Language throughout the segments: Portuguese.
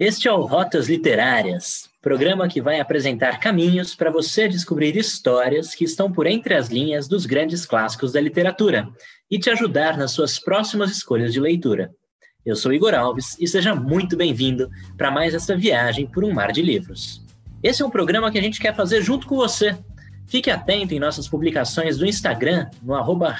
Este é o Rotas Literárias, programa que vai apresentar caminhos para você descobrir histórias que estão por entre as linhas dos grandes clássicos da literatura e te ajudar nas suas próximas escolhas de leitura. Eu sou Igor Alves e seja muito bem-vindo para mais esta viagem por um mar de livros. Esse é um programa que a gente quer fazer junto com você. Fique atento em nossas publicações do Instagram, no arroba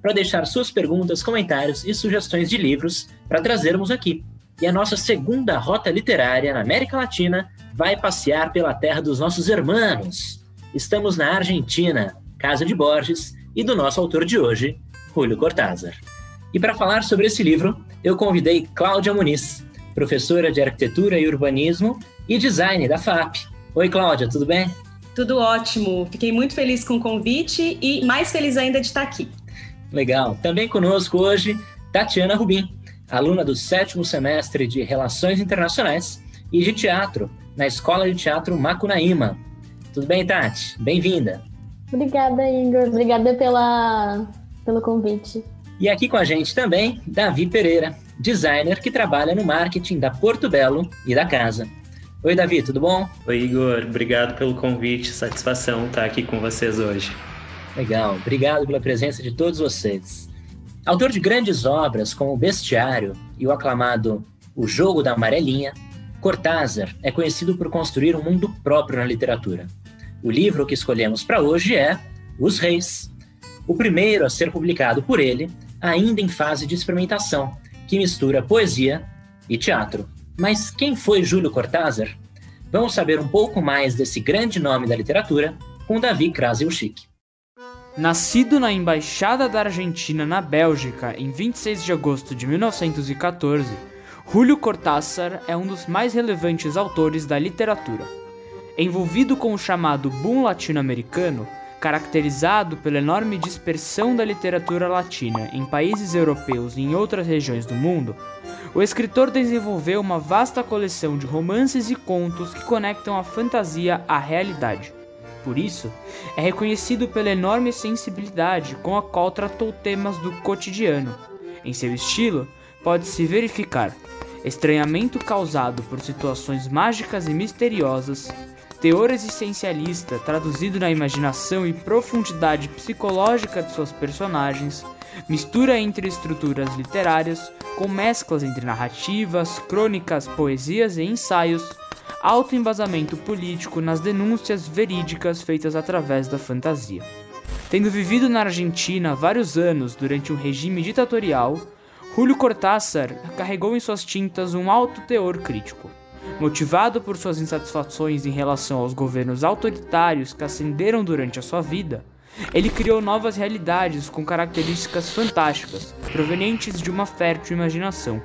para deixar suas perguntas, comentários e sugestões de livros para trazermos aqui e a nossa segunda rota literária na América Latina vai passear pela terra dos nossos irmãos. Estamos na Argentina, casa de Borges, e do nosso autor de hoje, Julio Cortázar. E para falar sobre esse livro, eu convidei Cláudia Muniz, professora de Arquitetura e Urbanismo e Design da FAP. Oi, Cláudia, tudo bem? Tudo ótimo. Fiquei muito feliz com o convite e mais feliz ainda de estar aqui. Legal. Também conosco hoje, Tatiana Rubim, aluna do sétimo semestre de Relações Internacionais e de Teatro na Escola de Teatro Macunaíma. Tudo bem, Tati? Bem-vinda. Obrigada, Igor. Obrigada pela, pelo convite. E aqui com a gente também, Davi Pereira, designer que trabalha no marketing da Porto Belo e da casa. Oi, Davi, tudo bom? Oi, Igor. Obrigado pelo convite. Satisfação estar aqui com vocês hoje. Legal. Obrigado pela presença de todos vocês. Autor de grandes obras como O Bestiário e o aclamado O Jogo da Amarelinha, Cortázar é conhecido por construir um mundo próprio na literatura. O livro que escolhemos para hoje é Os Reis, o primeiro a ser publicado por ele, ainda em fase de experimentação, que mistura poesia e teatro. Mas quem foi Júlio Cortázar? Vamos saber um pouco mais desse grande nome da literatura com Davi Krasilchik. Nascido na Embaixada da Argentina na Bélgica em 26 de agosto de 1914, Julio Cortázar é um dos mais relevantes autores da literatura. Envolvido com o chamado boom latino-americano, caracterizado pela enorme dispersão da literatura latina em países europeus e em outras regiões do mundo, o escritor desenvolveu uma vasta coleção de romances e contos que conectam a fantasia à realidade. Por isso, é reconhecido pela enorme sensibilidade com a qual tratou temas do cotidiano. Em seu estilo, pode-se verificar estranhamento causado por situações mágicas e misteriosas, teor existencialista traduzido na imaginação e profundidade psicológica de suas personagens, mistura entre estruturas literárias com mesclas entre narrativas, crônicas, poesias e ensaios alto embasamento político nas denúncias verídicas feitas através da fantasia. Tendo vivido na Argentina vários anos durante um regime ditatorial, Julio Cortázar carregou em suas tintas um alto teor crítico. Motivado por suas insatisfações em relação aos governos autoritários que ascenderam durante a sua vida, ele criou novas realidades com características fantásticas, provenientes de uma fértil imaginação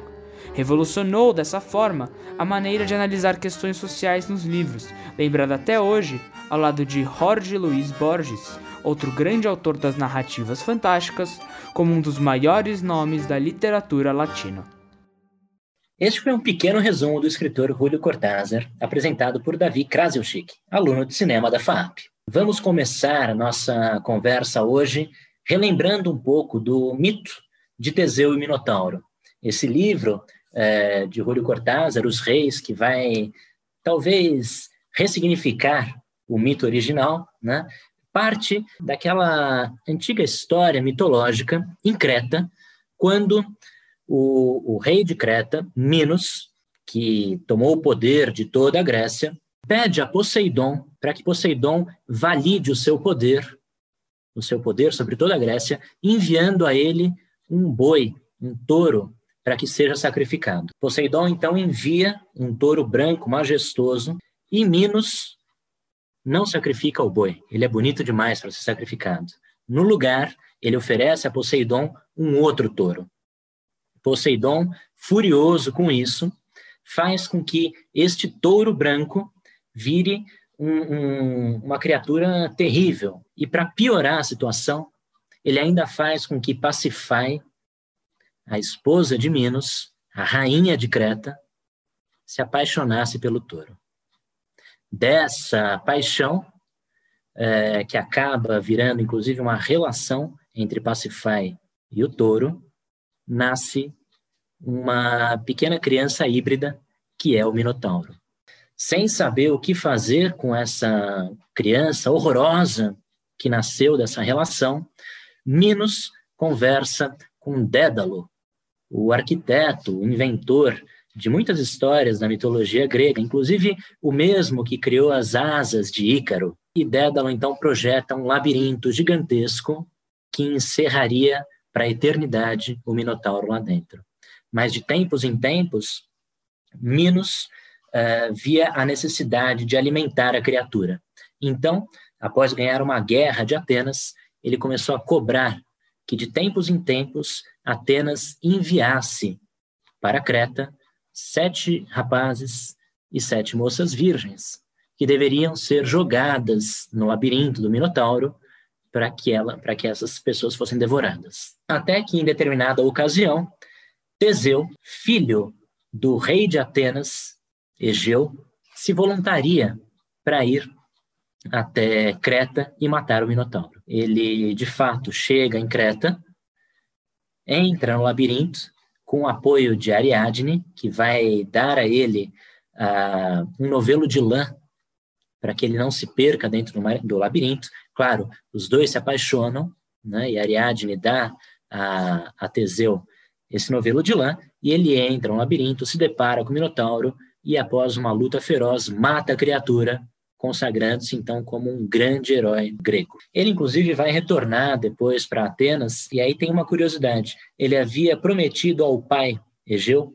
Revolucionou dessa forma a maneira de analisar questões sociais nos livros, lembrado até hoje ao lado de Jorge Luiz Borges, outro grande autor das narrativas fantásticas, como um dos maiores nomes da literatura latina. Este foi um pequeno resumo do escritor Julio Cortázar, apresentado por Davi Krasilchik, aluno de cinema da FAP. Vamos começar nossa conversa hoje relembrando um pouco do mito de Teseu e Minotauro. Esse livro é, de Julio Cortázar, Os Reis, que vai talvez ressignificar o mito original, né? parte daquela antiga história mitológica em Creta, quando o, o rei de Creta, Minos, que tomou o poder de toda a Grécia, pede a Poseidon para que Poseidon valide o seu poder, o seu poder sobre toda a Grécia, enviando a ele um boi, um touro para que seja sacrificado. Poseidon então envia um touro branco majestoso e Minos não sacrifica o boi. Ele é bonito demais para ser sacrificado. No lugar, ele oferece a Poseidon um outro touro. Poseidon, furioso com isso, faz com que este touro branco vire um, um, uma criatura terrível. E para piorar a situação, ele ainda faz com que Pacify a esposa de Minos, a rainha de Creta, se apaixonasse pelo touro. Dessa paixão, é, que acaba virando inclusive uma relação entre Pacify e o touro, nasce uma pequena criança híbrida que é o Minotauro. Sem saber o que fazer com essa criança horrorosa que nasceu dessa relação, Minos conversa com Dédalo, o arquiteto, o inventor de muitas histórias da mitologia grega, inclusive o mesmo que criou as asas de Ícaro. E Dédalo então projeta um labirinto gigantesco que encerraria para a eternidade o Minotauro lá dentro. Mas de tempos em tempos, Minos uh, via a necessidade de alimentar a criatura. Então, após ganhar uma guerra de Atenas, ele começou a cobrar que de tempos em tempos Atenas enviasse para Creta sete rapazes e sete moças virgens, que deveriam ser jogadas no labirinto do Minotauro para que ela, para que essas pessoas fossem devoradas. Até que em determinada ocasião, Teseu, filho do rei de Atenas, Egeu, se voluntaria para ir até Creta e matar o Minotauro. Ele, de fato, chega em Creta, entra no labirinto com o apoio de Ariadne, que vai dar a ele uh, um novelo de lã para que ele não se perca dentro do, labirinto. Claro, os dois se apaixonam, né, e Ariadne dá a, a Teseu esse novelo de lã, e ele entra no labirinto, se depara com o Minotauro, e após uma luta feroz, mata a criatura consagrando-se então como um grande herói grego. Ele, inclusive, vai retornar depois para Atenas, e aí tem uma curiosidade: ele havia prometido ao pai, Egeu,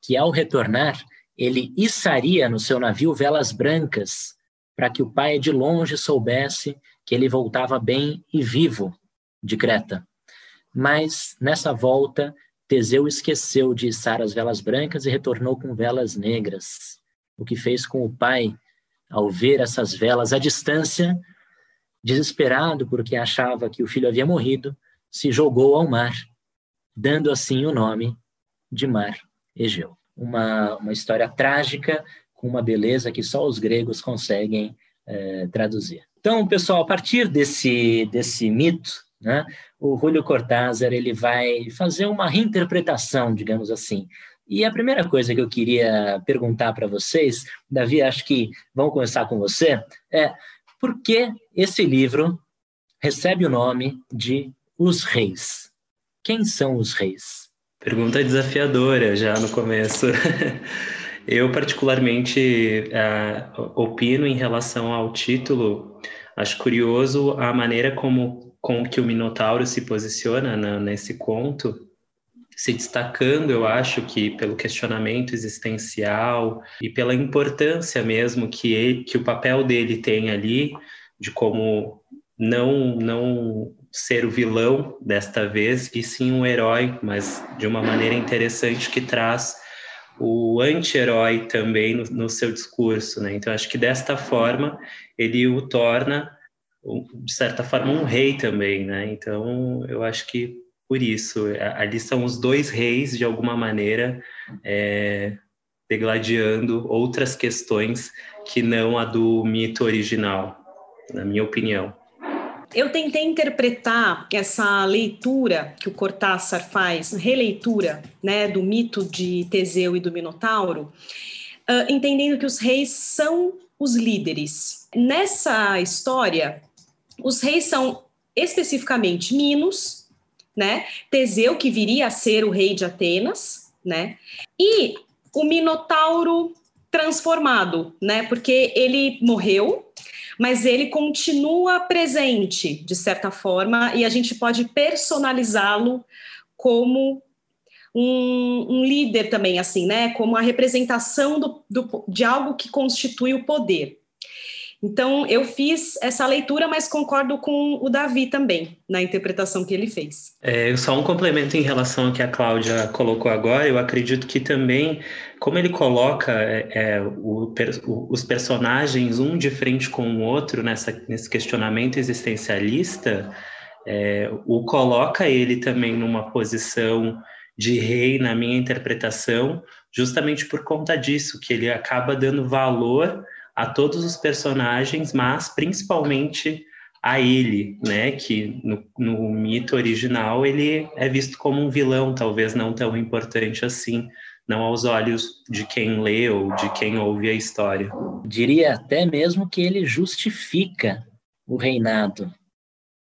que ao retornar, ele içaria no seu navio velas brancas, para que o pai de longe soubesse que ele voltava bem e vivo de Creta. Mas nessa volta, Teseu esqueceu de içar as velas brancas e retornou com velas negras, o que fez com o pai ao ver essas velas à distância, desesperado porque achava que o filho havia morrido, se jogou ao mar, dando assim o nome de Mar Egeu. Uma, uma história trágica com uma beleza que só os gregos conseguem é, traduzir. Então, pessoal, a partir desse, desse mito, né, o Julio Cortázar ele vai fazer uma reinterpretação, digamos assim, e a primeira coisa que eu queria perguntar para vocês, Davi, acho que vamos começar com você, é por que esse livro recebe o nome de Os Reis? Quem são os reis? Pergunta desafiadora já no começo. Eu, particularmente, uh, opino em relação ao título. Acho curioso a maneira como com que o Minotauro se posiciona na, nesse conto se destacando, eu acho que pelo questionamento existencial e pela importância mesmo que ele, que o papel dele tem ali, de como não não ser o vilão desta vez e sim um herói, mas de uma maneira interessante que traz o anti-herói também no, no, seu discurso, né? Então acho que desta forma ele o torna de certa forma um rei também, né? Então eu acho que por isso. Ali são os dois reis, de alguma maneira, é, degladiando outras questões que não a do mito original, na minha opinião. Eu tentei interpretar essa leitura que o Cortázar faz, releitura né, do mito de Teseu e do Minotauro, uh, entendendo que os reis são os líderes. Nessa história, os reis são especificamente Minos, né? Teseu, que viria a ser o rei de Atenas, né? E o Minotauro transformado, né? Porque ele morreu, mas ele continua presente, de certa forma, e a gente pode personalizá-lo como um, um, líder também, assim, né? Como a representação do, do, de algo que constitui o poder. Então, eu fiz essa leitura, mas concordo com o Davi também, na interpretação que ele fez. É, só um complemento em relação ao que a Cláudia colocou agora, eu acredito que também, como ele coloca é, é o, os personagens um de frente com o outro nessa, nesse questionamento existencialista, é, o coloca ele também numa posição de rei, na minha interpretação, justamente por conta disso, que ele acaba dando valor a todos os personagens, mas principalmente a ele, né? Que no, no, mito original ele é visto como um vilão, talvez não tão importante assim não aos olhos de quem lê ou de quem ouve a história. Diria até mesmo que ele justifica o reinado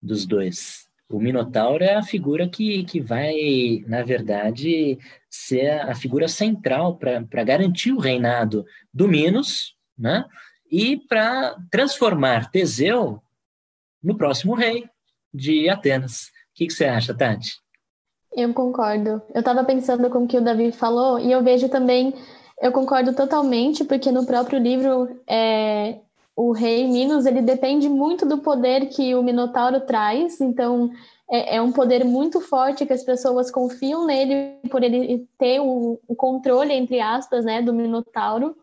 dos dois. O Minotauro é a figura que, que vai, na verdade, ser a figura central para garantir o reinado do Minos, né? E para transformar Teseu no próximo rei de Atenas. O que, que você acha, Tati? Eu concordo. Eu estava pensando com o que o Davi falou e eu vejo também, eu concordo totalmente, porque no próprio livro é, o rei Minos ele depende muito do poder que o Minotauro traz, então é, é, um poder muito forte que as pessoas confiam nele por ele ter o, o, controle entre aspas, né, do Minotauro.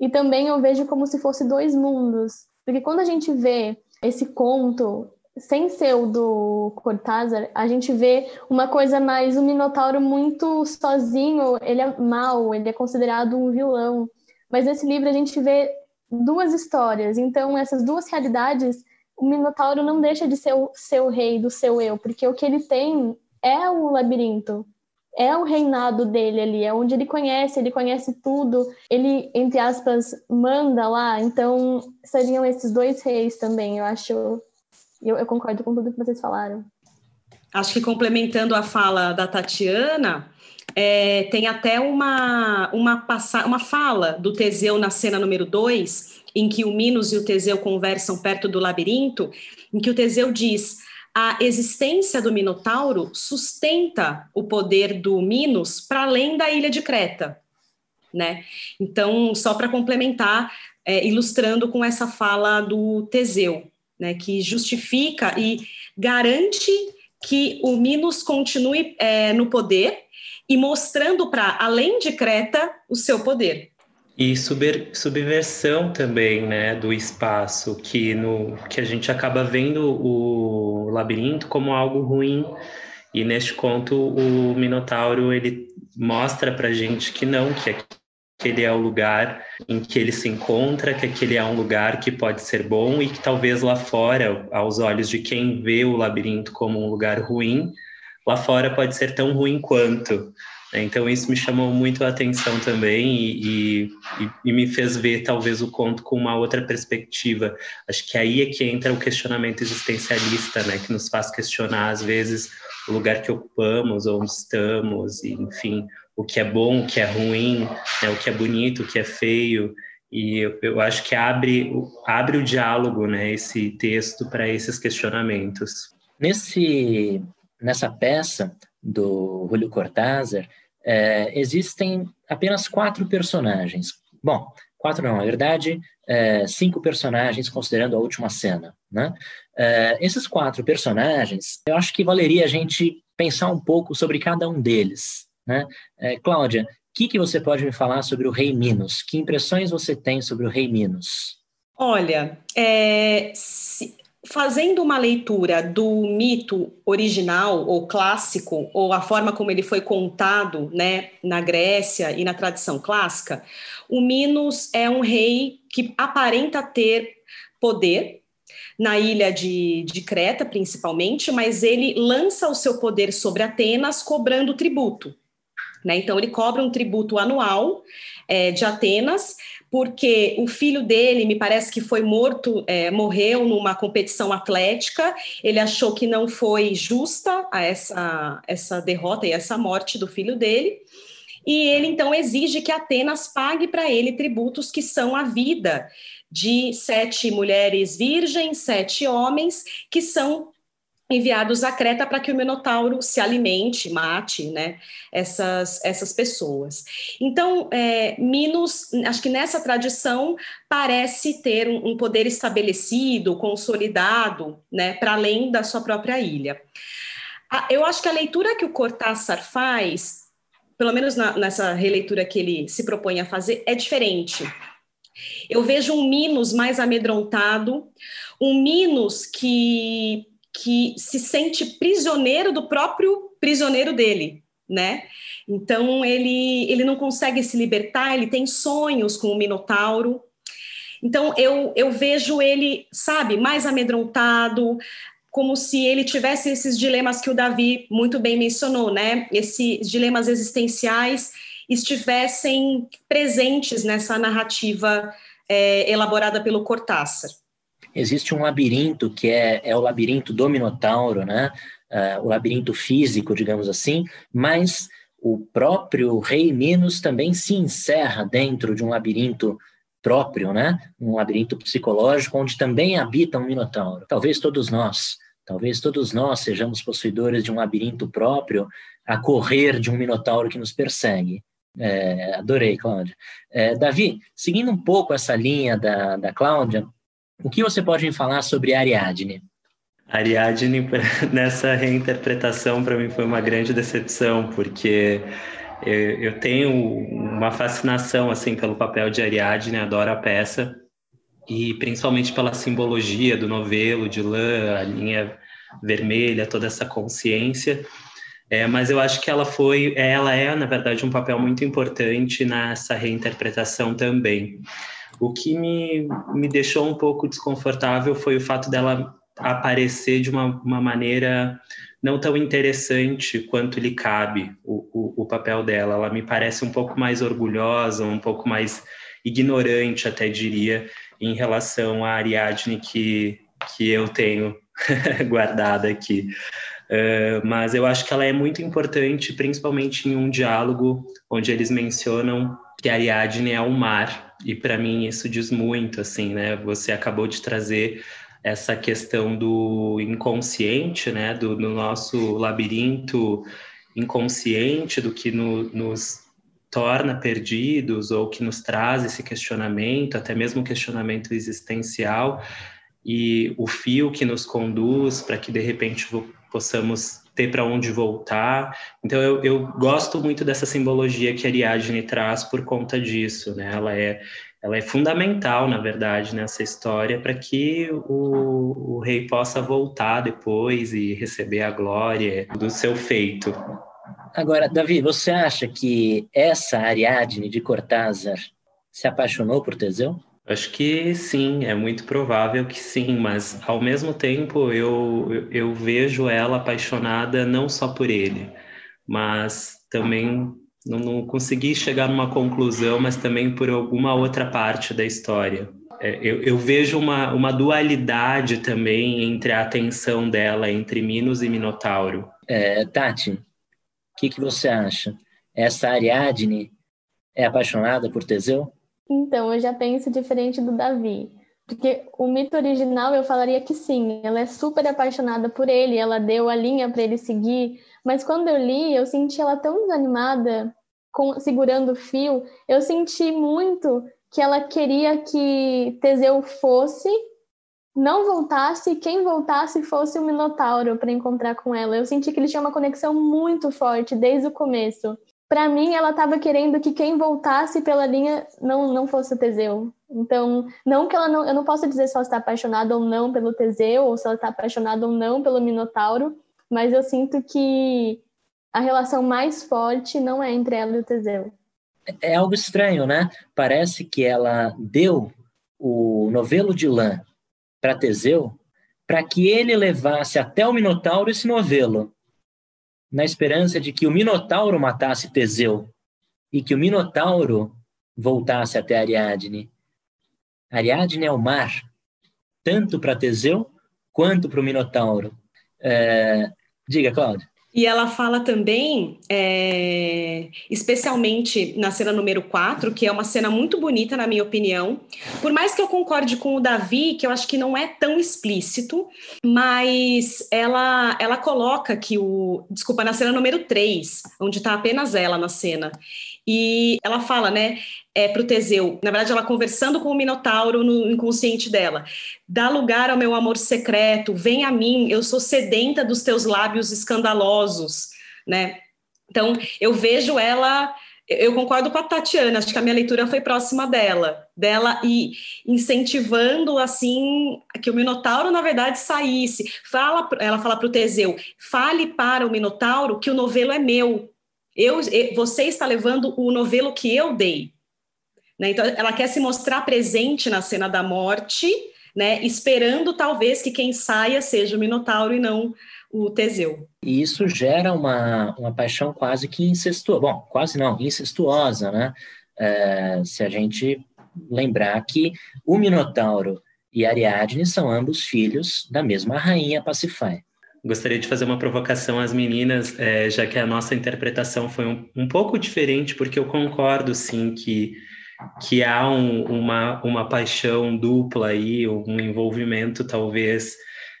E também eu vejo como se fosse dois mundos, porque quando a gente vê esse conto sem ser o do Cortázar, a gente vê uma coisa mais o Minotauro muito sozinho, ele é mau, ele é considerado um vilão. Mas nesse livro a gente vê duas histórias. Então, essas duas realidades, o Minotauro não deixa de ser o seu rei do seu eu, porque o que ele tem é o labirinto, é o reinado dele ali, é onde ele conhece, ele conhece tudo, ele, entre aspas, manda lá. Então, seriam esses dois reis também, eu acho. Eu, eu concordo com tudo que vocês falaram. Acho que complementando a fala da Tatiana, é, tem até uma, uma, uma fala do Teseu na cena número 2, em que o Minos e o Teseu conversam perto do labirinto, em que o Teseu diz: a existência do Minotauro sustenta o poder do Minos para além da ilha de Creta. Né? Então, só para complementar, é, ilustrando com essa fala do Teseu, né, que justifica e garante que o Minos continue é, no poder e mostrando para além de Creta o seu poder. E subver, subversão também, né, do espaço, que no que a gente acaba vendo o labirinto como algo ruim. E neste conto o Minotauro ele mostra para gente que não, que aquele é o lugar em que ele se encontra, que aquele é um lugar que pode ser bom e que talvez lá fora, aos olhos de quem vê o labirinto como um lugar ruim, lá fora pode ser tão ruim quanto. Então isso me chamou muito a atenção também e, e, e, me fez ver talvez o conto com uma outra perspectiva. Acho que aí é que entra o questionamento existencialista, né, que nos faz questionar às vezes o lugar que ocupamos, onde estamos, e, enfim, o que é bom, o que é ruim, né, o que é bonito, o que é feio. E eu, eu acho que abre, abre o diálogo, né, esse texto para esses questionamentos. Nesse nessa peça do Julio Cortázar, é, existem apenas quatro personagens. Bom, quatro não, na verdade, é, cinco personagens, considerando a última cena. Né? É, esses quatro personagens, eu acho que valeria a gente pensar um pouco sobre cada um deles. Né? É, Cláudia, o que, que você pode me falar sobre o Rei Minos? Que impressões você tem sobre o Rei Minos? Olha, é, se, fazendo uma leitura do mito original ou clássico, ou a forma como ele foi contado né, na Grécia e na tradição clássica, o Minos é um rei que aparenta ter poder na ilha de, de Creta, principalmente, mas ele lança o seu poder sobre Atenas cobrando tributo. Né? Então, ele cobra um tributo anual é, de Atenas porque o filho dele, me parece que foi morto, é, morreu numa competição atlética. Ele achou que não foi justa a essa, essa derrota e essa morte do filho dele. E ele então exige que Atenas pague para ele tributos que são a vida de sete mulheres virgens, sete homens, que são enviados a Creta para que o Minotauro se alimente, mate, né, essas, essas pessoas. Então, é, Minos, acho que nessa tradição parece ter um, um poder estabelecido, consolidado, né, para além da sua própria ilha. A, eu acho que a leitura que o Cortázar faz, pelo menos na, nessa releitura que ele se propõe a fazer, é diferente. Eu vejo um Minos mais amedrontado, um Minos que que se sente prisioneiro do próprio prisioneiro dele, né? Então ele ele não consegue se libertar, ele tem sonhos com o Minotauro. Então eu eu vejo ele, sabe, mais amedrontado, como se ele tivesse esses dilemas que o Davi muito bem mencionou, né? Esses dilemas existenciais estivessem presentes nessa narrativa é, elaborada pelo Cortázar. Existe um labirinto que é, é o labirinto do Minotauro, né? Uh, o labirinto físico, digamos assim, mas o próprio rei Minos também se encerra dentro de um labirinto próprio, né? Um labirinto psicológico onde também habita um minotauro. Talvez todos nós, talvez todos nós sejamos possuidores de um labirinto próprio a correr de um minotauro que nos persegue. É, adorei, Cláudia. É, Davi, seguindo um pouco essa linha da, da Cláudia, o que você pode me falar sobre Ariadne? Ariadne, nessa reinterpretação, para mim foi uma grande decepção, porque eu, tenho uma fascinação assim pelo papel de Ariadne, adoro a peça, e principalmente pela simbologia do novelo de lã, a linha vermelha, toda essa consciência. É, mas eu acho que ela foi, ela é, na verdade, um papel muito importante nessa reinterpretação também. O que me, me deixou um pouco desconfortável foi o fato dela aparecer de uma, uma maneira não tão interessante quanto lhe cabe o, o, o, papel dela. Ela me parece um pouco mais orgulhosa, um pouco mais ignorante, até diria, em relação à Ariadne que, que eu tenho guardada aqui. Uh, mas eu acho que ela é muito importante, principalmente em um diálogo onde eles mencionam que Ariadne é o mar, e para mim isso diz muito, assim, né? Você acabou de trazer essa questão do inconsciente, né, do, do nosso labirinto inconsciente, do que no, nos torna perdidos ou que nos traz esse questionamento, até mesmo questionamento existencial, e o fio que nos conduz para que de repente possamos ter para onde voltar. Então eu, eu, gosto muito dessa simbologia que a Ariadne traz por conta disso, né? Ela é ela é fundamental, na verdade, nessa história para que o, o, rei possa voltar depois e receber a glória do seu feito. Agora, Davi, você acha que essa Ariadne de Cortázar se apaixonou por Teseu? Acho que sim, é muito provável que sim, mas ao mesmo tempo eu, eu, vejo ela apaixonada não só por ele, mas também não, não consegui chegar numa conclusão, mas também por alguma outra parte da história. É, eu, eu, vejo uma, uma dualidade também entre a atenção dela entre Minos e Minotauro. É, Tati, o que, que você acha? Essa Ariadne é apaixonada por Teseu? Então, eu já penso diferente do Davi. Porque o mito original eu falaria que sim, ela é super apaixonada por ele, ela deu a linha para ele seguir, mas quando eu li, eu senti ela tão desanimada, com, segurando o fio, eu senti muito que ela queria que Teseu fosse, não voltasse, e quem voltasse fosse o Minotauro para encontrar com ela. Eu senti que eles tinham uma conexão muito forte desde o começo. Para mim, ela estava querendo que quem voltasse pela linha não, não fosse o Teseu. Então, não que ela não, eu não posso dizer se ela está apaixonada ou não pelo Teseu, ou se ela está apaixonada ou não pelo Minotauro, mas eu sinto que a relação mais forte não é entre ela e o Teseu. É algo estranho, né? Parece que ela deu o novelo de lã para Teseu para que ele levasse até o Minotauro esse novelo, na esperança de que o Minotauro matasse Teseu e que o Minotauro voltasse até Ariadne. Ariadne é o mar, tanto para Teseu quanto para o Minotauro. É, Diga, Cláudia. E ela fala também, é, especialmente na cena número 4, que é uma cena muito bonita, na minha opinião. Por mais que eu concorde com o Davi, que eu acho que não é tão explícito, mas ela, ela coloca que o. Desculpa, na cena número 3, onde está apenas ela na cena. E ela fala, né, é, para o Teseu, na verdade, ela conversando com o Minotauro no inconsciente dela: dá lugar ao meu amor secreto, vem a mim, eu sou sedenta dos teus lábios escandalosos, né? Então, eu vejo ela. Eu concordo com a Tatiana, acho que a minha leitura foi próxima dela, dela e incentivando assim que o Minotauro na verdade saísse. Fala, ela fala para o Teseu: fale para o Minotauro que o novelo é meu, eu, você está levando o novelo que eu dei. Né? Então, ela quer se mostrar presente na cena da morte, né? esperando talvez que quem saia seja o Minotauro e não o Teseu. E isso gera uma, uma paixão quase que incestuosa. Bom, quase não, incestuosa, né? É, se a gente lembrar que o Minotauro e Ariadne são ambos filhos da mesma rainha Pacify. Gostaria de fazer uma provocação às meninas, é, já que a nossa interpretação foi um, um pouco diferente, porque eu concordo, sim, que, que há um, uma, uma paixão dupla aí, um envolvimento talvez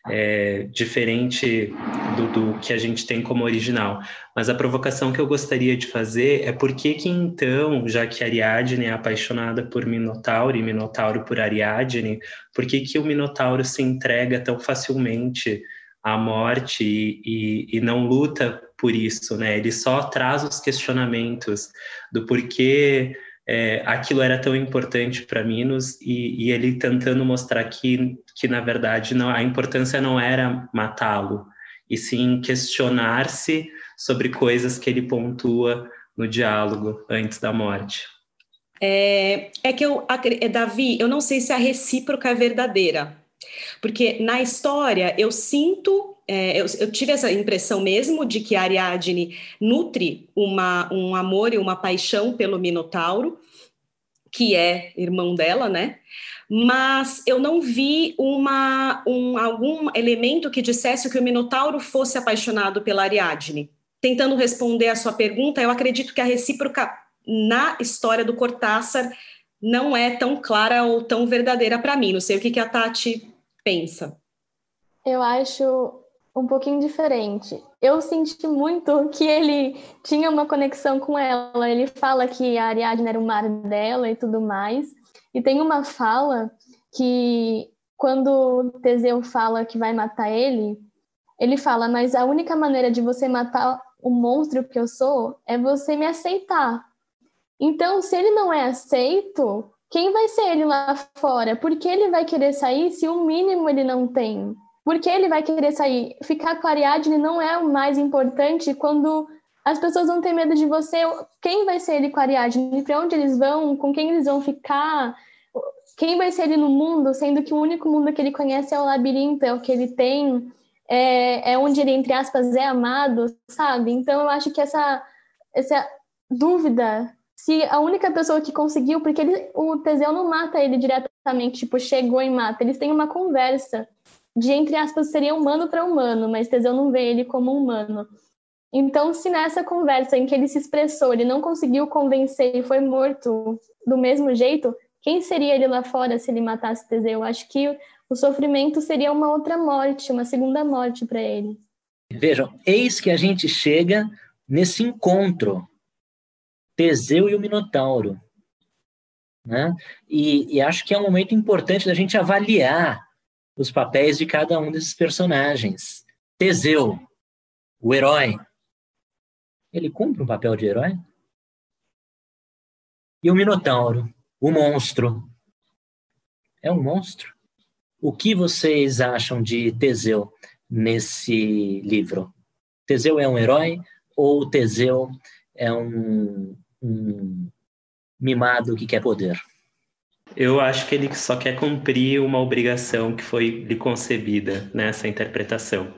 é, diferente do, do, que a gente tem como original. Mas a provocação que eu gostaria de fazer é por que então, já que Ariadne é apaixonada por Minotauro e Minotauro por Ariadne, por que o Minotauro se entrega tão facilmente à morte e, e, e não luta por isso, né? Ele só traz os questionamentos do porquê é, aquilo era tão importante para Minos e, e, ele tentando mostrar que, que na verdade não, a importância não era matá-lo, e sim questionar-se sobre coisas que ele pontua no diálogo antes da morte. É, é que eu, é, Davi, eu não sei se a recíproca é verdadeira, porque na história eu sinto é, eu, eu, tive essa impressão mesmo de que Ariadne nutre uma, um amor e uma paixão pelo Minotauro, que é irmão dela, né? Mas eu não vi uma, um, algum elemento que dissesse que o Minotauro fosse apaixonado pela Ariadne. Tentando responder a sua pergunta, eu acredito que a recíproca na história do Cortázar não é tão clara ou tão verdadeira para mim. Não sei o que, que a Tati pensa. Eu acho um pouquinho diferente. Eu senti muito que ele tinha uma conexão com ela. Ele fala que a Ariadne era o mar dela e tudo mais. E tem uma fala que quando Teseu fala que vai matar ele, ele fala: "Mas a única maneira de você matar o monstro que eu sou é você me aceitar". Então, se ele não é aceito, quem vai ser ele lá fora? Por que ele vai querer sair se o mínimo ele não tem? Porque ele vai querer sair. Ficar com a Ariadne não é o mais importante quando as pessoas vão ter medo de você. Quem vai ser ele com a Ariadne? Para onde eles vão? Com quem eles vão ficar? Quem vai ser ele no mundo? Sendo que o único mundo que ele conhece é o labirinto, é o que ele tem, é, é onde ele, entre aspas, é amado, sabe? Então eu acho que essa, essa dúvida se a única pessoa que conseguiu, porque ele, o Teseu não mata ele diretamente, tipo, chegou e mata, eles têm uma conversa de, entre aspas, seria humano para humano, mas Teseu não vê ele como humano. Então, se nessa conversa em que ele se expressou, ele não conseguiu convencer e foi morto do mesmo jeito, quem seria ele lá fora se ele matasse Teseu? Acho que o sofrimento seria uma outra morte, uma segunda morte para ele. Vejam, eis que a gente chega nesse encontro, Teseu e o Minotauro. Né? E, e acho que é um momento importante da gente avaliar os papéis de cada um desses personagens. Teseu, o herói, ele cumpre um papel de herói? E o Minotauro, o monstro, é um monstro? O que vocês acham de Teseu nesse livro? Teseu é um herói ou Teseu é um, um mimado que quer poder? Eu acho que ele só quer cumprir uma obrigação que foi lhe concebida nessa interpretação.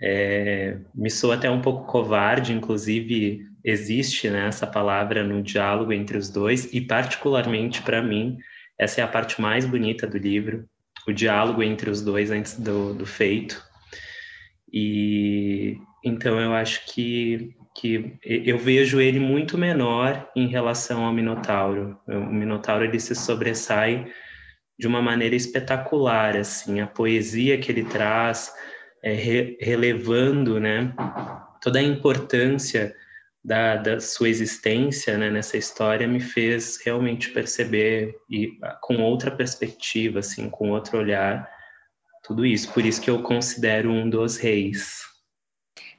É, me soa até um pouco covarde, inclusive existe né, essa palavra no diálogo entre os dois, e particularmente para mim, essa é a parte mais bonita do livro, o diálogo entre os dois antes do, do feito. E então eu acho que que eu vejo ele muito menor em relação ao Minotauro. O Minotauro ele se sobressai de uma maneira espetacular, assim, a poesia que ele traz, é, re, relevando, né, toda a importância da, da sua existência né, nessa história me fez realmente perceber e com outra perspectiva, assim, com outro olhar, tudo isso. Por isso que eu considero um dos reis.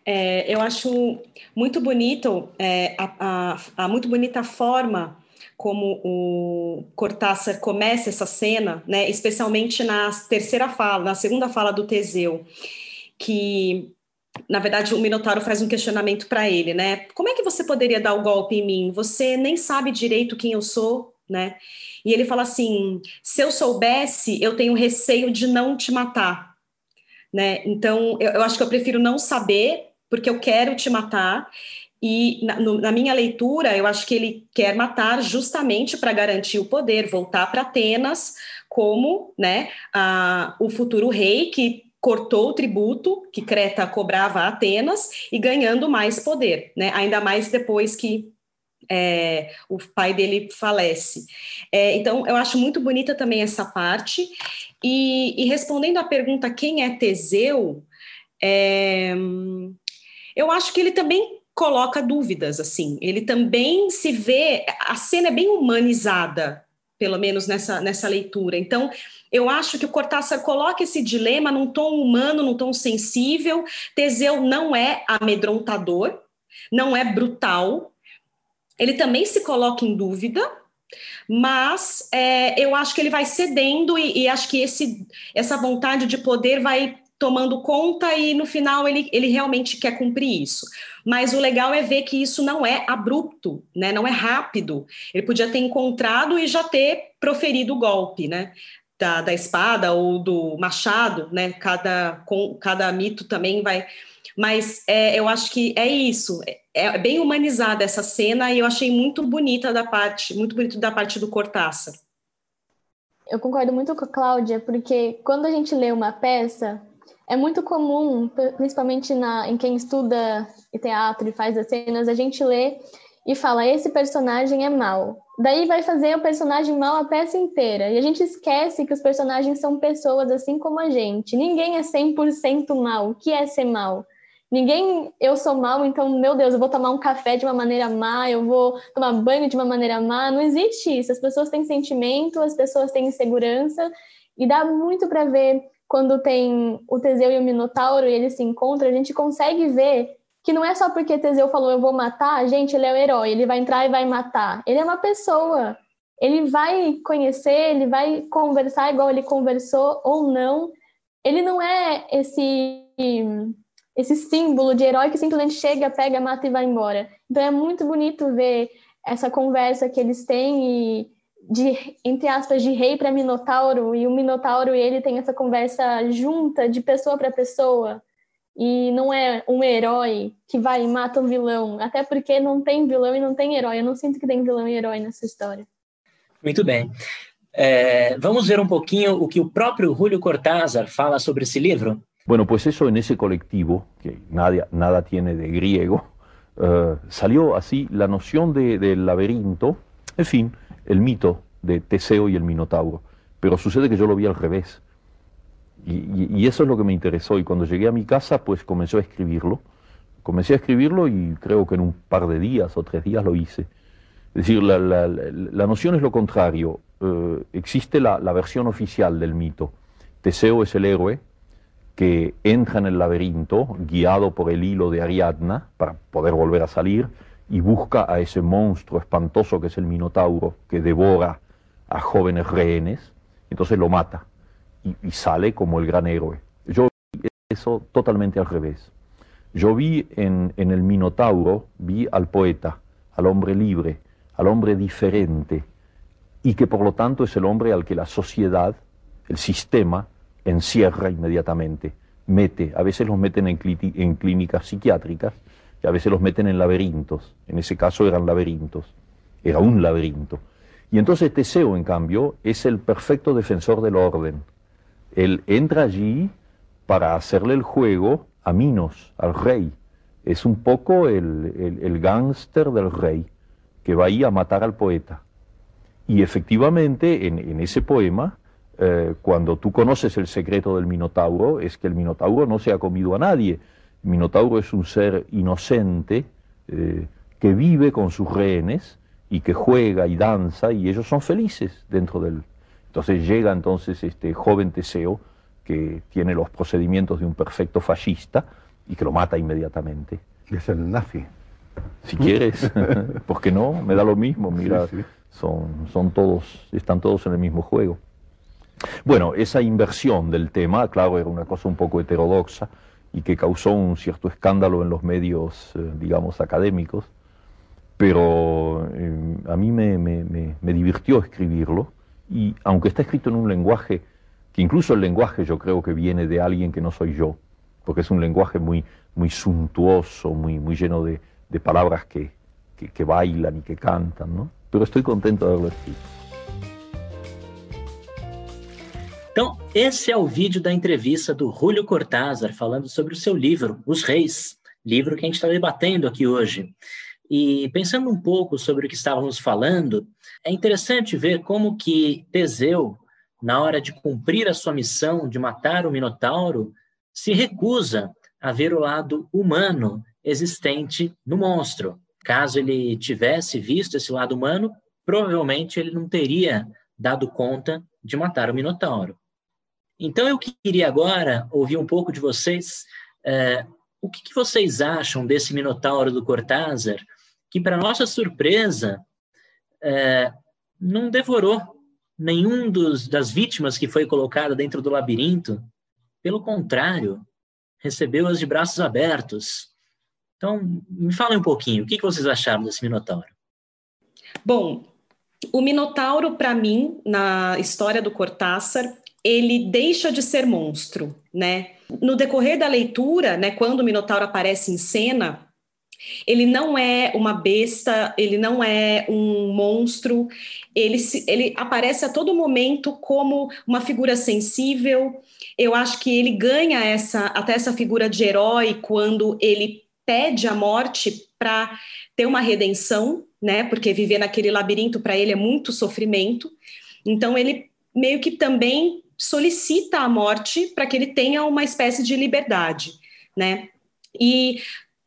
É, eu acho muito bonito é, a, a, a, muito bonita forma como o Cortázar começa essa cena, né? Especialmente na terceira fala, na segunda fala do Teseu, que na verdade o Minotauro faz um questionamento para ele, né? Como é que você poderia dar o golpe em mim? Você nem sabe direito quem eu sou, né? E ele fala assim: se eu soubesse, eu tenho receio de não te matar né? Então, eu, eu acho que eu prefiro não saber, porque eu quero te matar, e na, no, na, minha leitura, eu acho que ele quer matar justamente para garantir o poder, voltar para Atenas como né, a, o futuro rei que cortou o tributo que Creta cobrava a Atenas e ganhando mais poder, né? ainda mais depois que é, o pai dele falece. É, então, eu acho muito bonita também essa parte. E, e respondendo à pergunta quem é Teseu, é, eu acho que ele também coloca dúvidas, assim. Ele também se vê, a cena é bem humanizada, pelo menos nessa, nessa leitura. Então, eu acho que o Cortázar coloca esse dilema num tom humano, num tom sensível. Teseu não é amedrontador, não é brutal. Ele também se coloca em dúvida, mas é, eu acho que ele vai cedendo e, e acho que esse, essa vontade de poder vai tomando conta e no final ele, ele realmente quer cumprir isso. Mas o legal é ver que isso não é abrupto, né? Não é rápido. Ele podia ter encontrado e já ter proferido o golpe, né? Da, da espada ou do machado, né? Cada, com, cada mito também vai. Mas é, eu acho que é isso. É, é bem humanizada essa cena e eu achei muito bonita da parte, muito bonito da parte do Cortázar. Eu concordo muito com a Cláudia, porque quando a gente lê uma peça, é muito comum, principalmente na, em quem estuda teatro e faz as cenas, a gente lê e fala: esse personagem é mal. Daí vai fazer o personagem mal a peça inteira. E a gente esquece que os personagens são pessoas assim como a gente. Ninguém é 100% mal. O que é ser mal? Ninguém, eu sou mal, então, meu Deus, eu vou tomar um café de uma maneira má, eu vou tomar banho de uma maneira má. Não existe isso. As pessoas têm sentimento, as pessoas têm insegurança, e dá muito para ver quando tem o Teseu e o Minotauro e eles se encontram, a gente consegue ver que não é só porque Teseu falou eu vou matar, gente, ele é o herói, ele vai entrar e vai matar. Ele é uma pessoa. Ele vai conhecer, ele vai conversar igual ele conversou ou não. Ele não é esse esse símbolo de herói que simplesmente chega, pega, mata e vai embora. Então é muito bonito ver essa conversa que eles têm e de entre aspas de rei para minotauro e o minotauro e ele tem essa conversa junta de pessoa para pessoa e não é um herói que vai e mata o vilão, até porque não tem vilão e não tem herói. Eu não sinto que tem vilão e herói nessa história. Muito bem. É, vamos ver um pouquinho o que o próprio Julio Cortázar fala sobre esse livro. Bueno, pues eso en ese colectivo, que nada, nada tiene de griego, uh, salió así la noción de, del laberinto, en fin, el mito de Teseo y el Minotauro. Pero sucede que yo lo vi al revés. Y, eso es lo que me interesó. Y cuando llegué a mi casa, pues comencé a escribirlo. Comencé a escribirlo y creo que en un par de días o tres días lo hice. Es decir, la, noción es lo contrario. Eh, existe la, la versión oficial del mito. Teseo es el héroe que entra en el laberinto guiado por el hilo de Ariadna para poder volver a salir y busca a ese monstruo espantoso que es el Minotauro, que devora a jóvenes rehenes, entonces lo mata y, sale como el gran héroe. Yo vi eso totalmente al revés. Yo vi en, en el Minotauro, vi al poeta, al hombre libre, al hombre diferente, y que por lo tanto es el hombre al que la sociedad, el sistema, encierra inmediatamente, mete, a veces los meten en, en clínicas psiquiátricas, que a veces los meten en laberintos. En ese caso eran laberintos. Era un laberinto. Y entonces Teseo, en cambio, es el perfecto defensor del orden. Él entra allí para hacerle el juego a Minos, al rey. Es un poco el, el, gángster del rey que va ahí a matar al poeta. Y efectivamente, en, ese poema, eh, cuando tú conoces el secreto del Minotauro, es que el Minotauro no se ha comido a nadie, Minotauro es un ser inocente eh, que vive con sus rehenes y que juega y danza y ellos son felices dentro de él. Entonces llega entonces este joven Teseo que tiene los procedimientos de un perfecto fascista y que lo mata inmediatamente. Es el nazi. Si quieres, porque no, me da lo mismo, mira, Son, son todos, están todos en el mismo juego. Bueno, esa inversión del tema, claro, era una cosa un poco heterodoxa, y que causó un cierto escándalo en los medios, eh, digamos, académicos, pero eh, a mí me, divirtió escribirlo y aunque está escrito en un lenguaje que incluso el lenguaje yo creo que viene de alguien que no soy yo, porque es un lenguaje muy, muy suntuoso, muy, muy lleno de, palabras que, que, que, bailan y que cantan, ¿no? Pero estoy contento de haberlo escrito. Então, esse é o vídeo da entrevista do Julio Cortázar falando sobre o seu livro, Os Reis, livro que a gente está debatendo aqui hoje. E pensando um pouco sobre o que estávamos falando, é interessante ver como que Teseu, na hora de cumprir a sua missão de matar o Minotauro, se recusa a ver o lado humano existente no monstro. Caso ele tivesse visto esse lado humano, provavelmente ele não teria dado conta de matar o Minotauro. Então eu queria agora ouvir um pouco de vocês. É, o que, que, vocês acham desse Minotauro do Cortázar, que, para nossa surpresa, é, não devorou nenhum dos, das vítimas que foi colocada dentro do labirinto. Pelo contrário, recebeu-as de braços abertos. Então, me falem um pouquinho, o que, que vocês acharam desse Minotauro? Bom, o Minotauro, para mim, na história do Cortázar, ele deixa de ser monstro, né? No decorrer da leitura, né, quando o Minotauro aparece em cena, ele não é uma besta, ele não é um monstro, ele, se, ele aparece a todo momento como uma figura sensível. Eu acho que ele ganha essa até essa figura de herói quando ele pede a morte para ter uma redenção, né? Porque viver naquele labirinto para ele é muito sofrimento. Então ele meio que também solicita a morte para que ele tenha uma espécie de liberdade, né? E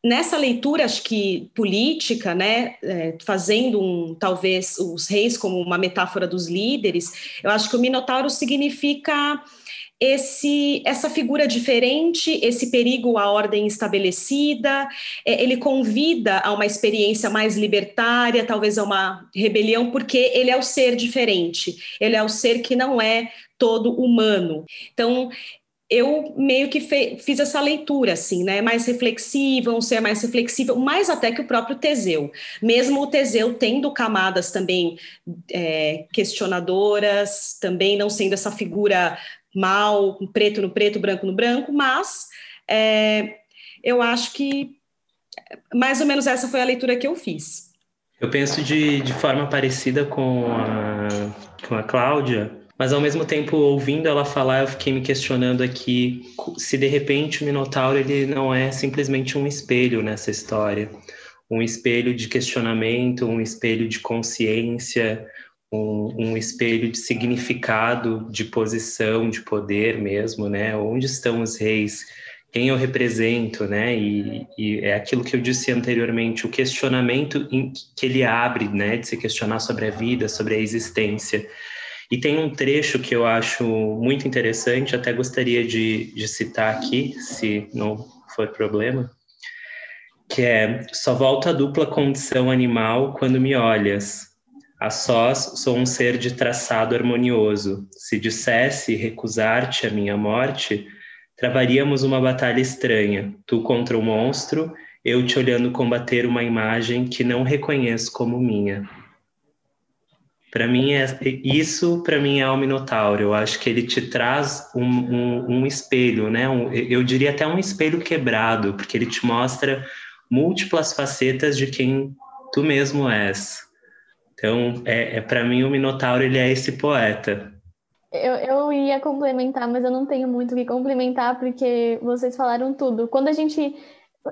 nessa leitura, acho que política, né, é, fazendo um, talvez os reis como uma metáfora dos líderes, eu acho que o Minotauro significa esse, essa figura diferente, esse perigo à ordem estabelecida, é, ele convida a uma experiência mais libertária, talvez a uma rebelião, porque ele é o ser diferente, ele é o ser que não é todo humano. Então, eu meio que fiz essa leitura, assim, né? Mais reflexiva, um ser mais reflexível, mais até que o próprio Teseu. Mesmo o Teseu tendo camadas também é, questionadoras, também não sendo essa figura mal, preto no preto, branco no branco, mas é, eu acho que mais ou menos essa foi a leitura que eu fiz. Eu penso de, de forma parecida com a, com a Cláudia, mas ao mesmo tempo, ouvindo ela falar, eu fiquei me questionando aqui se de repente o Minotauro ele não é simplesmente um espelho nessa história, um espelho de questionamento, um espelho de consciência, um, espelho de significado, de posição, de poder mesmo, né? Onde estão os reis? Quem eu represento, né? E, e é aquilo que eu disse anteriormente, o questionamento que ele abre, né? De se questionar sobre a vida, sobre a existência. E tem um trecho que eu acho muito interessante, até gostaria de, de citar aqui, se não for problema, que é: Só volto à dupla condição animal quando me olhas. A sós sou um ser de traçado harmonioso. Se dissesse recusar-te a minha morte, travaríamos uma batalha estranha, tu contra o monstro, eu te olhando combater uma imagem que não reconheço como minha. Para mim, é, isso para mim é o Minotauro. Eu acho que ele te traz um, um, um espelho, né? Um, eu diria até um espelho quebrado, porque ele te mostra múltiplas facetas de quem tu mesmo és. Então, é, é para mim o Minotauro ele é esse poeta. Eu, eu ia complementar, mas eu não tenho muito o que complementar porque vocês falaram tudo. Quando a gente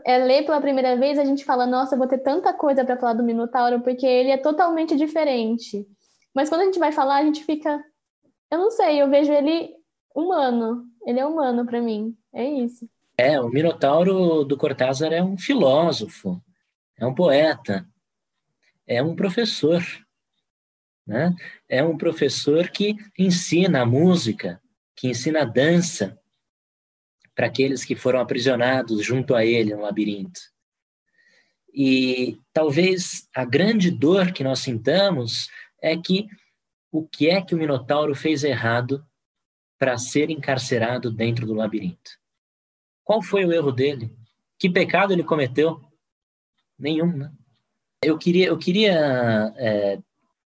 é, lê pela primeira vez, a gente fala: Nossa, eu vou ter tanta coisa para falar do Minotauro porque ele é totalmente diferente. Mas quando a gente vai falar, a gente fica. Eu não sei, eu vejo ele humano. Ele é humano para mim. É isso. É, o Minotauro do Cortázar é um filósofo, é um poeta, é um professor. Né? É um professor que ensina a música, que ensina a dança para aqueles que foram aprisionados junto a ele no labirinto. E talvez a grande dor que nós sintamos é que o que é que o Minotauro fez errado para ser encarcerado dentro do labirinto? Qual foi o erro dele? Que pecado ele cometeu? Nenhum, né? Eu queria, eu queria é,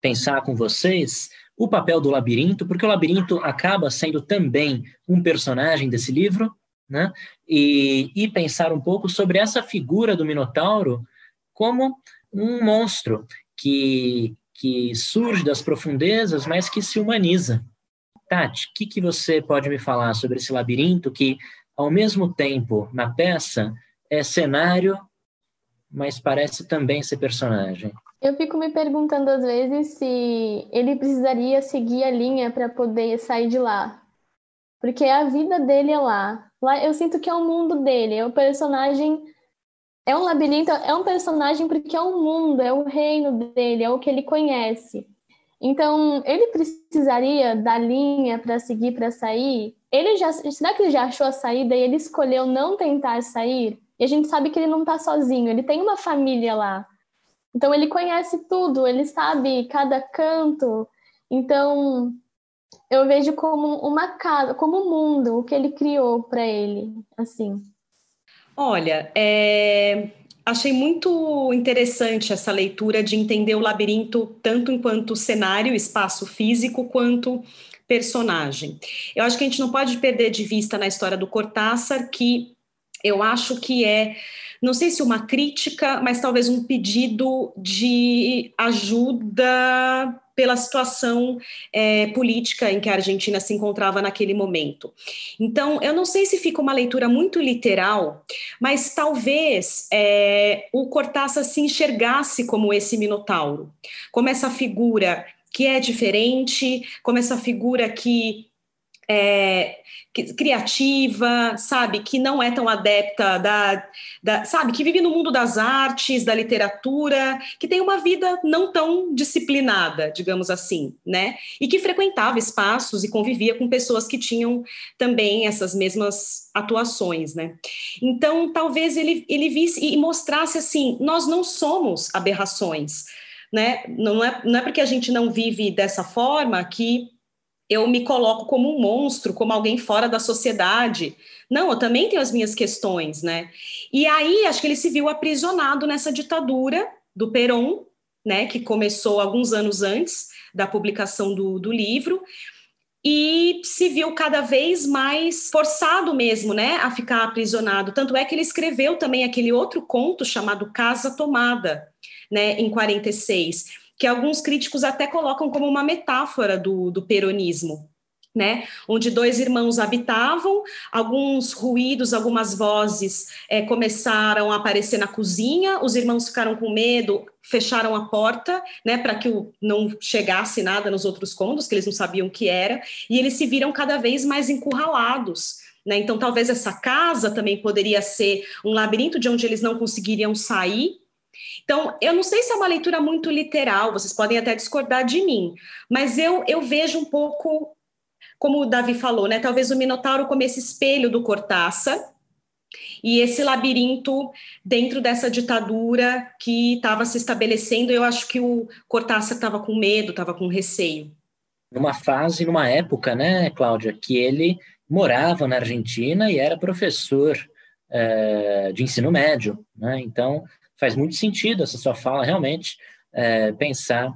pensar com vocês o papel do labirinto, porque o labirinto acaba sendo também um personagem desse livro, né? E, e pensar um pouco sobre essa figura do Minotauro como um monstro que, que surge das profundezas, mas que se humaniza. Tati, o que, que você pode me falar sobre esse labirinto que, ao mesmo tempo, na peça, é cenário, mas parece também ser personagem? Eu fico me perguntando às vezes se ele precisaria seguir a linha para poder sair de lá. Porque a vida dele é lá. Lá eu sinto que é o mundo dele, é o personagem é um labirinto, é um personagem porque é o um mundo, é o reino dele, é o que ele conhece. Então, ele precisaria da linha para seguir para sair? Ele já será que ele já achou a saída e ele escolheu não tentar sair? E a gente sabe que ele não está sozinho, ele tem uma família lá. Então ele conhece tudo, ele sabe cada canto. Então eu vejo como uma casa, como um mundo, o que ele criou para ele, assim. Olha, é... achei muito interessante essa leitura de entender o labirinto tanto enquanto cenário, espaço físico, quanto personagem. Eu acho que a gente não pode perder de vista na história do Cortázar que eu acho que é não sei se uma crítica, mas talvez um pedido de ajuda pela situação é, política em que a Argentina se encontrava naquele momento. Então, eu não sei se fica uma leitura muito literal, mas talvez é, o Cortázar se enxergasse como esse minotauro, como essa figura que é diferente, como essa figura que é, criativa, sabe, que não é tão adepta da, da, sabe, que vive no mundo das artes, da literatura, que tem uma vida não tão disciplinada, digamos assim, né, e que frequentava espaços e convivia com pessoas que tinham também essas mesmas atuações, né. Então, talvez ele, ele visse e mostrasse assim, nós não somos aberrações, né, não é, não é porque a gente não vive dessa forma que eu me coloco como um monstro, como alguém fora da sociedade. Não, eu também tenho as minhas questões, né? E aí acho que ele se viu aprisionado nessa ditadura do Perón, né? Que começou alguns anos antes da publicação do, do livro e se viu cada vez mais forçado mesmo, né, a ficar aprisionado. Tanto é que ele escreveu também aquele outro conto chamado Casa Tomada, né, em 46 que alguns críticos até colocam como uma metáfora do, do peronismo. Né, onde dois irmãos habitavam, alguns ruídos, algumas vozes é, começaram a aparecer na cozinha, os irmãos ficaram com medo, fecharam a porta, né, para que não chegasse nada nos outros cômodos, que eles não sabiam o que era, e eles se viram cada vez mais encurralados. Né, então, talvez essa casa também poderia ser um labirinto de onde eles não conseguiriam sair, então, eu não sei se é uma leitura muito literal, vocês podem até discordar de mim, mas eu, eu vejo um pouco, como o Davi falou, né? Talvez o Minotauro como esse espelho do Cortázar, e esse labirinto dentro dessa ditadura que estava se estabelecendo, eu acho que o Cortázar estava com medo, estava com receio. Numa fase, numa época, né, Cláudia, que ele morava na Argentina e era professor é, de ensino médio, né? Então, faz muito sentido essa sua fala, realmente, é, pensar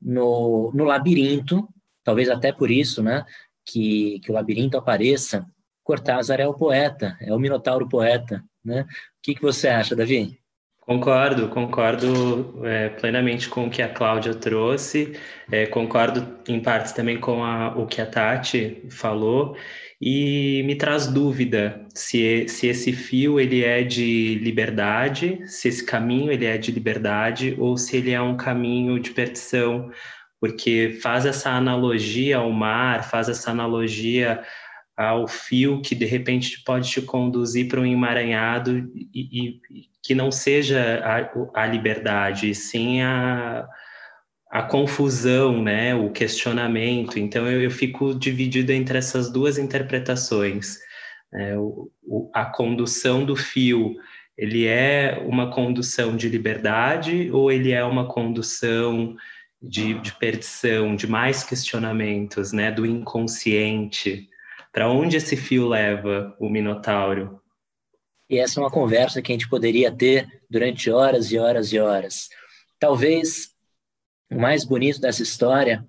no, no labirinto, talvez até por isso, né, que, que o labirinto apareça. Cortázar é o poeta, é o Minotauro poeta, né? O que, que você acha, Davi? Concordo, concordo é, plenamente com o que a Cláudia trouxe, é, concordo em partes também com a, o que a Tati falou, e me traz dúvida se, se esse fio ele é de liberdade, se esse caminho ele é de liberdade ou se ele é um caminho de perdição, porque faz essa analogia ao mar, faz essa analogia ao fio que de repente pode te conduzir para um emaranhado e, e que não seja a, a liberdade, sim a, a confusão, né, o questionamento. Então eu, eu fico dividido entre essas duas interpretações. É, o, o, a condução do fio, ele é uma condução de liberdade ou ele é uma condução de, de perdição, de mais questionamentos, né, do inconsciente? Para onde esse fio leva o Minotauro? E essa é uma conversa que a gente poderia ter durante horas e horas e horas. Talvez o mais bonito dessa história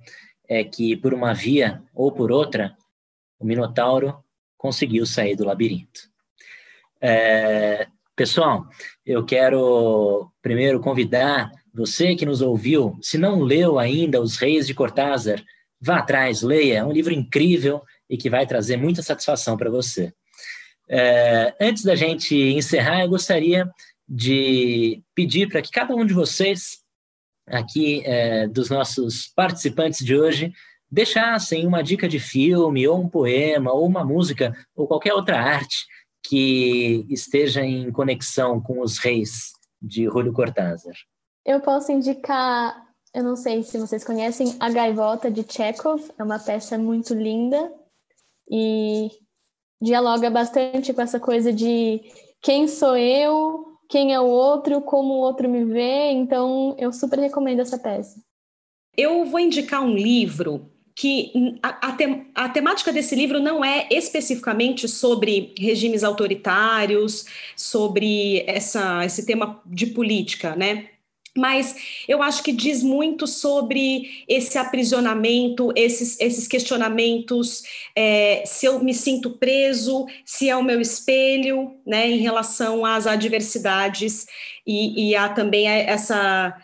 é que, por uma via ou por outra, o Minotauro conseguiu sair do labirinto. É, pessoal, eu quero primeiro convidar você que nos ouviu, se não leu ainda Os Reis de Cortázar, vá atrás, leia, é um livro incrível e que vai trazer muita satisfação para você. É, antes da gente encerrar, eu gostaria de pedir para que cada um de vocês, aqui é, dos nossos participantes de hoje, deixassem uma dica de filme, ou um poema, ou uma música, ou qualquer outra arte que esteja em conexão com os reis de Julio Cortázar. Eu posso indicar, eu não sei se vocês conhecem, A Gaivota de Chekhov, é uma peça muito linda e dialoga bastante com essa coisa de quem sou eu, quem é o outro, como o outro me vê, então eu super recomendo essa peça. Eu vou indicar um livro que a, a, te, a, temática desse livro não é especificamente sobre regimes autoritários, sobre essa, esse tema de política, né? Mas eu acho que diz muito sobre esse aprisionamento, esses, esses questionamentos, é, se eu me sinto preso, se é o meu espelho, né, em relação às adversidades e, e há também essa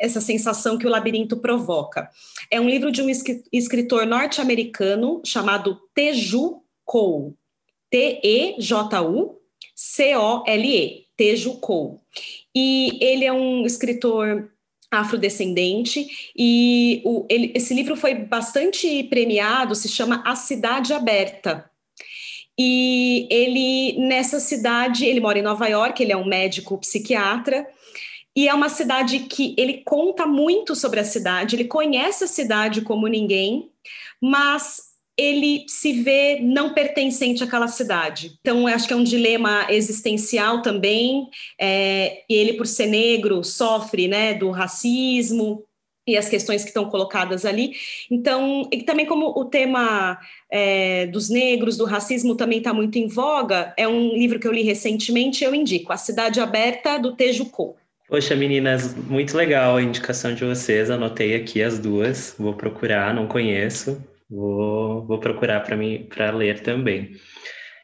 essa sensação que o labirinto provoca. É um livro de um escritor norte-americano chamado Teju Cole. T-E-J-U C-O-L-E, Teju. E ele é um escritor afrodescendente e o, ele, esse livro foi bastante premiado, se chama A Cidade Aberta. E ele, nessa cidade, ele mora em Nova York, ele é um médico psiquiatra, e é uma cidade que ele conta muito sobre a cidade, ele conhece a cidade como ninguém, mas ele se vê não pertencente àquela cidade. Então, acho que é um dilema existencial também. É, ele, por ser negro, sofre né, do racismo e as questões que estão colocadas ali. Então, e também como o tema é, dos negros, do racismo também está muito em voga, é um livro que eu li recentemente, eu indico, A Cidade Aberta, do Tejuco. Poxa, meninas, muito legal a indicação de vocês. Anotei aqui as duas. Vou procurar, não conheço. Vou, vou procurar para mim para ler também.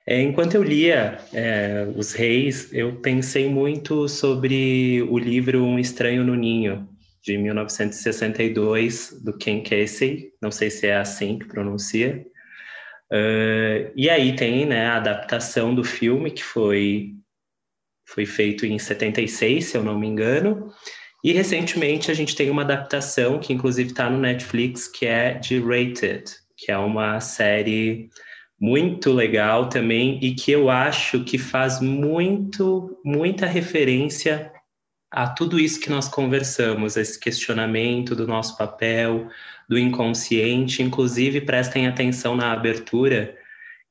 É, enquanto eu lia é, Os Reis, eu pensei muito sobre o livro Um Estranho no Ninho, de 1962, do Ken Casey. Não sei se é assim que pronuncia. Uh, e aí tem né, a adaptação do filme, que foi foi feito em 76, se eu não me engano. E recentemente a gente tem uma adaptação que inclusive está no Netflix, que é de Rated, que é uma série muito legal também e que eu acho que faz muito, muita referência a tudo isso que nós conversamos, esse questionamento do nosso papel, do inconsciente. Inclusive, prestem atenção na abertura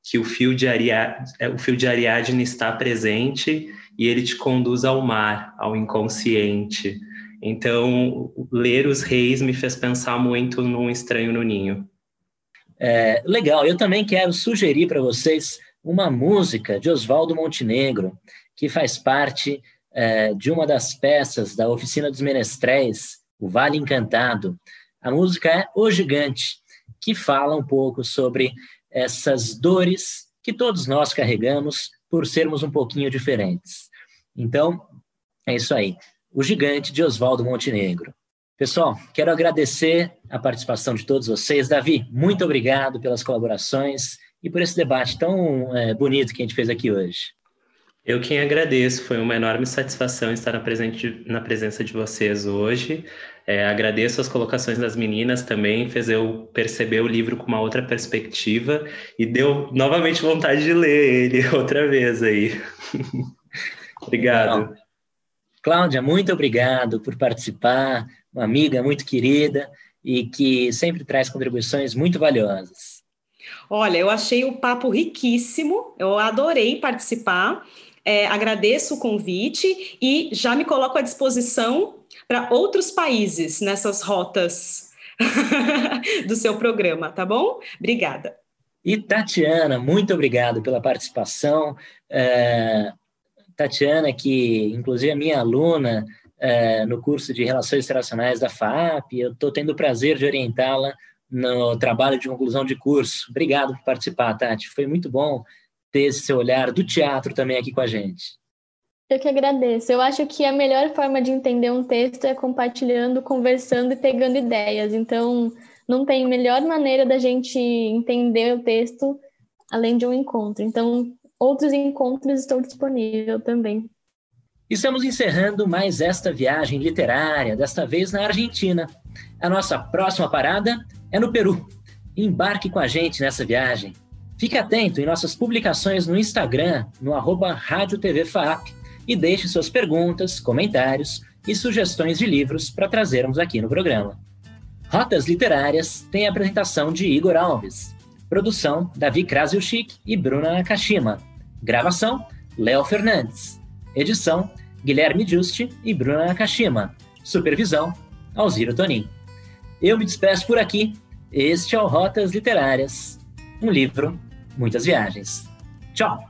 que o fio de, Ariadne, o fio de Ariadne está presente e ele te conduz ao mar, ao inconsciente. Então, ler Os Reis me fez pensar muito num Estranho no Ninho. É, legal, eu também quero sugerir para vocês uma música de Oswaldo Montenegro, que faz parte é, de uma das peças da Oficina dos Menestréis, O Vale Encantado. A música é O Gigante, que fala um pouco sobre essas dores que todos nós carregamos por sermos um pouquinho diferentes. Então, é isso aí. O Gigante de Oswaldo Montenegro. Pessoal, quero agradecer a participação de todos vocês. Davi, muito obrigado pelas colaborações e por esse debate tão é, bonito que a gente fez aqui hoje. Eu quem agradeço, foi uma enorme satisfação estar na, presente, na presença de vocês hoje. É, agradeço as colocações das meninas também, fez eu perceber o livro com uma outra perspectiva e deu novamente vontade de ler ele outra vez aí. Obrigado. Cláudia, muito obrigado por participar, uma amiga muito querida e que sempre traz contribuições muito valiosas. Olha, eu achei o papo riquíssimo, eu adorei participar, é, agradeço o convite e já me coloco à disposição para outros países nessas rotas do seu programa, tá bom? Obrigada. E Tatiana, muito obrigado pela participação. É, Tatiana, que inclusive é minha aluna é, no curso de Relações Internacionais da FAP, eu estou tendo o prazer de orientá-la no trabalho de conclusão de curso. Obrigado por participar, Tati. Foi muito bom ter esse seu olhar do teatro também aqui com a gente. Eu que agradeço. Eu acho que a melhor forma de entender um texto é compartilhando, conversando e pegando ideias. Então, não tem melhor maneira da gente entender o texto além de um encontro. Então, outros encontros estão disponíveis também. Estamos encerrando mais esta viagem literária, desta vez na Argentina. A nossa próxima parada é no Peru. Embarque com a gente nessa viagem. Fique atento em nossas publicações no Instagram, no arroba Rádio TV FAP, e deixe suas perguntas, comentários e sugestões de livros para trazermos aqui no programa. Rotas Literárias tem a apresentação de Igor Alves. Produção, Davi Krasilchik e Bruna Nakashima. Gravação, Léo Fernandes. Edição, Guilherme Juste e Bruna Nakashima. Supervisão, Alziro Tonin. Eu me despeço por aqui. Este é o Rotas Literárias. Um livro, muitas viagens. Tchau!